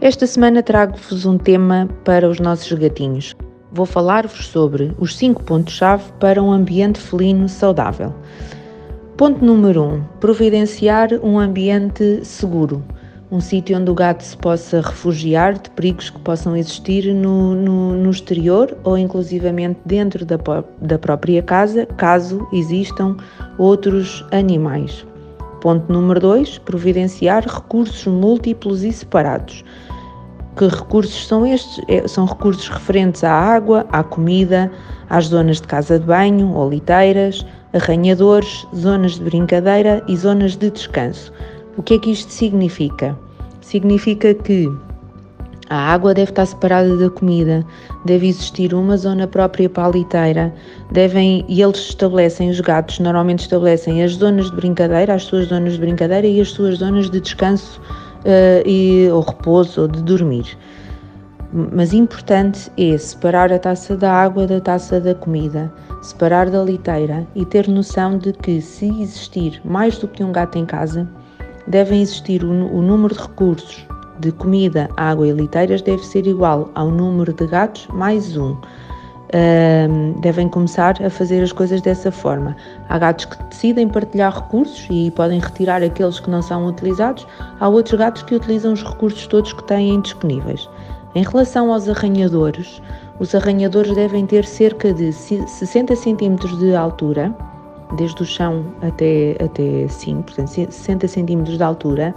Esta semana trago-vos um tema para os nossos gatinhos. Vou falar-vos sobre os 5 pontos-chave para um ambiente felino saudável. Ponto número 1: um, providenciar um ambiente seguro, um sítio onde o gato se possa refugiar de perigos que possam existir no, no, no exterior ou inclusivamente dentro da, da própria casa, caso existam outros animais. Ponto número 2: providenciar recursos múltiplos e separados. Que recursos são estes? É, são recursos referentes à água, à comida, às zonas de casa de banho ou liteiras, arranhadores, zonas de brincadeira e zonas de descanso. O que é que isto significa? Significa que a água deve estar separada da comida, deve existir uma zona própria para a liteira, devem, e eles estabelecem, os gatos normalmente estabelecem as zonas de brincadeira, as suas zonas de brincadeira e as suas zonas de descanso uh, e, ou repouso ou de dormir. Mas importante é separar a taça da água da taça da comida, separar da liteira e ter noção de que se existir mais do que um gato em casa, devem existir o, o número de recursos de comida, água e liteiras deve ser igual ao número de gatos mais um. Um, devem começar a fazer as coisas dessa forma. Há gatos que decidem partilhar recursos e podem retirar aqueles que não são utilizados, há outros gatos que utilizam os recursos todos que têm disponíveis. Em relação aos arranhadores, os arranhadores devem ter cerca de 60 cm de altura, desde o chão até, até assim, portanto 60 cm de altura,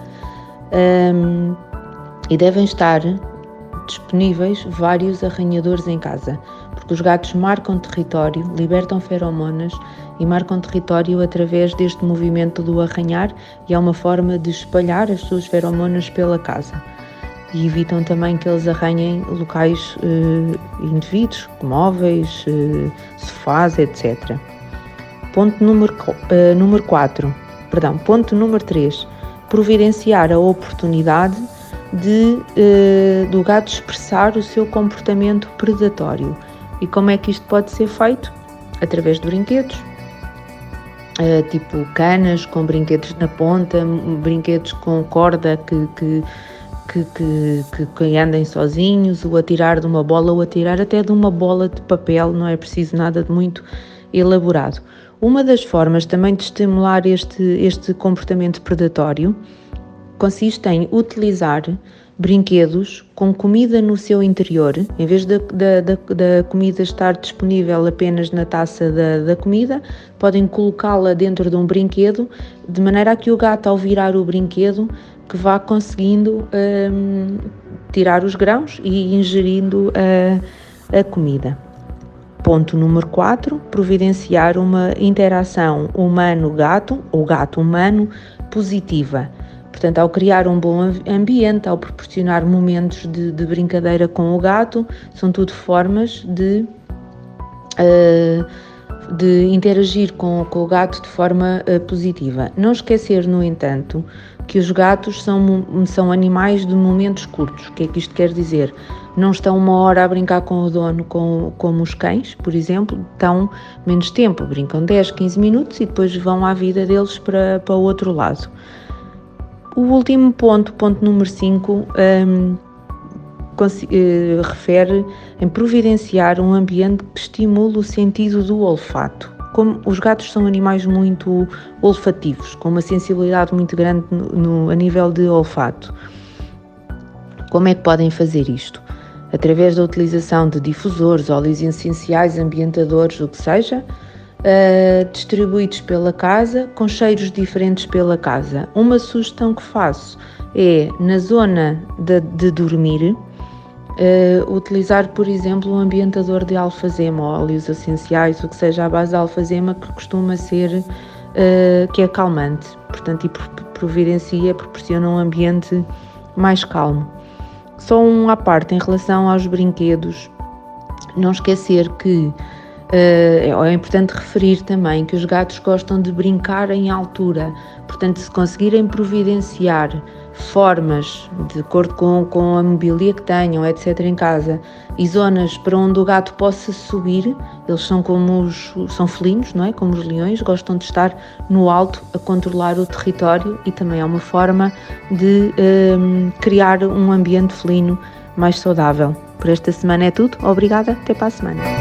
e devem estar disponíveis vários arranhadores em casa, porque os gatos marcam território, libertam feromonas e marcam território através deste movimento do arranhar e é uma forma de espalhar as suas feromonas pela casa. E evitam também que eles arranhem locais eh, indevidos, móveis, eh, sofás, etc. Ponto número 4, eh, número perdão, ponto número 3, providenciar a oportunidade de, uh, do gato expressar o seu comportamento predatório. E como é que isto pode ser feito? Através de brinquedos, uh, tipo canas com brinquedos na ponta, brinquedos com corda que, que que, que, que, andem sozinhos, o atirar de uma bola, ou atirar até de uma bola de papel, não é preciso nada de muito elaborado. Uma das formas também de estimular este, este comportamento predatório consiste em utilizar brinquedos com comida no seu interior, em vez da, da, da comida estar disponível apenas na taça da, da comida, podem colocá-la dentro de um brinquedo, de maneira a que o gato, ao virar o brinquedo, que vá conseguindo hum, tirar os grãos e ingerindo a, a comida. Ponto número 4: providenciar uma interação humano-gato ou gato-humano positiva Portanto, ao criar um bom ambiente, ao proporcionar momentos de, de brincadeira com o gato, são tudo formas de, uh, de interagir com, com, o gato de forma uh, positiva. Não esquecer, no entanto, que os gatos são, são animais de momentos curtos. O que é que isto quer dizer? Não estão uma hora a brincar com o dono com, como os cães, por exemplo, estão menos tempo, brincam 10, 15 minutos e depois vão à vida deles para, para o outro lado. O último ponto, ponto número 5, um, uh, refere em providenciar um ambiente que estimule o sentido do olfato. Como os gatos são animais muito olfativos, com uma sensibilidade muito grande no, no, a nível de olfato. Como é que podem fazer isto? Através da utilização de difusores, óleos essenciais, ambientadores, o que seja, uh, distribuídos pela casa, com cheiros diferentes pela casa. Uma sugestão que faço é, na zona de, de dormir, uh, utilizar, por exemplo, um ambientador de alfazema óleos essenciais, o que seja à base de alfazema, que costuma ser, uh, que é calmante, portanto, e providencia, proporciona um ambiente mais calmo. Só um à parte em relação aos brinquedos, não esquecer que eh, é importante referir também que os gatos gostam de brincar em altura, portanto, se conseguirem providenciar formas, de acordo com, com a mobília que tenham, etc., em casa, e zonas para onde o gato possa subir, eles são como os são felinos, não é? Como os leões, gostam de estar no alto a controlar o território e também é uma forma de um, ehm, criar um ambiente felino mais saudável. Por esta semana é tudo. Obrigada, até para a semana.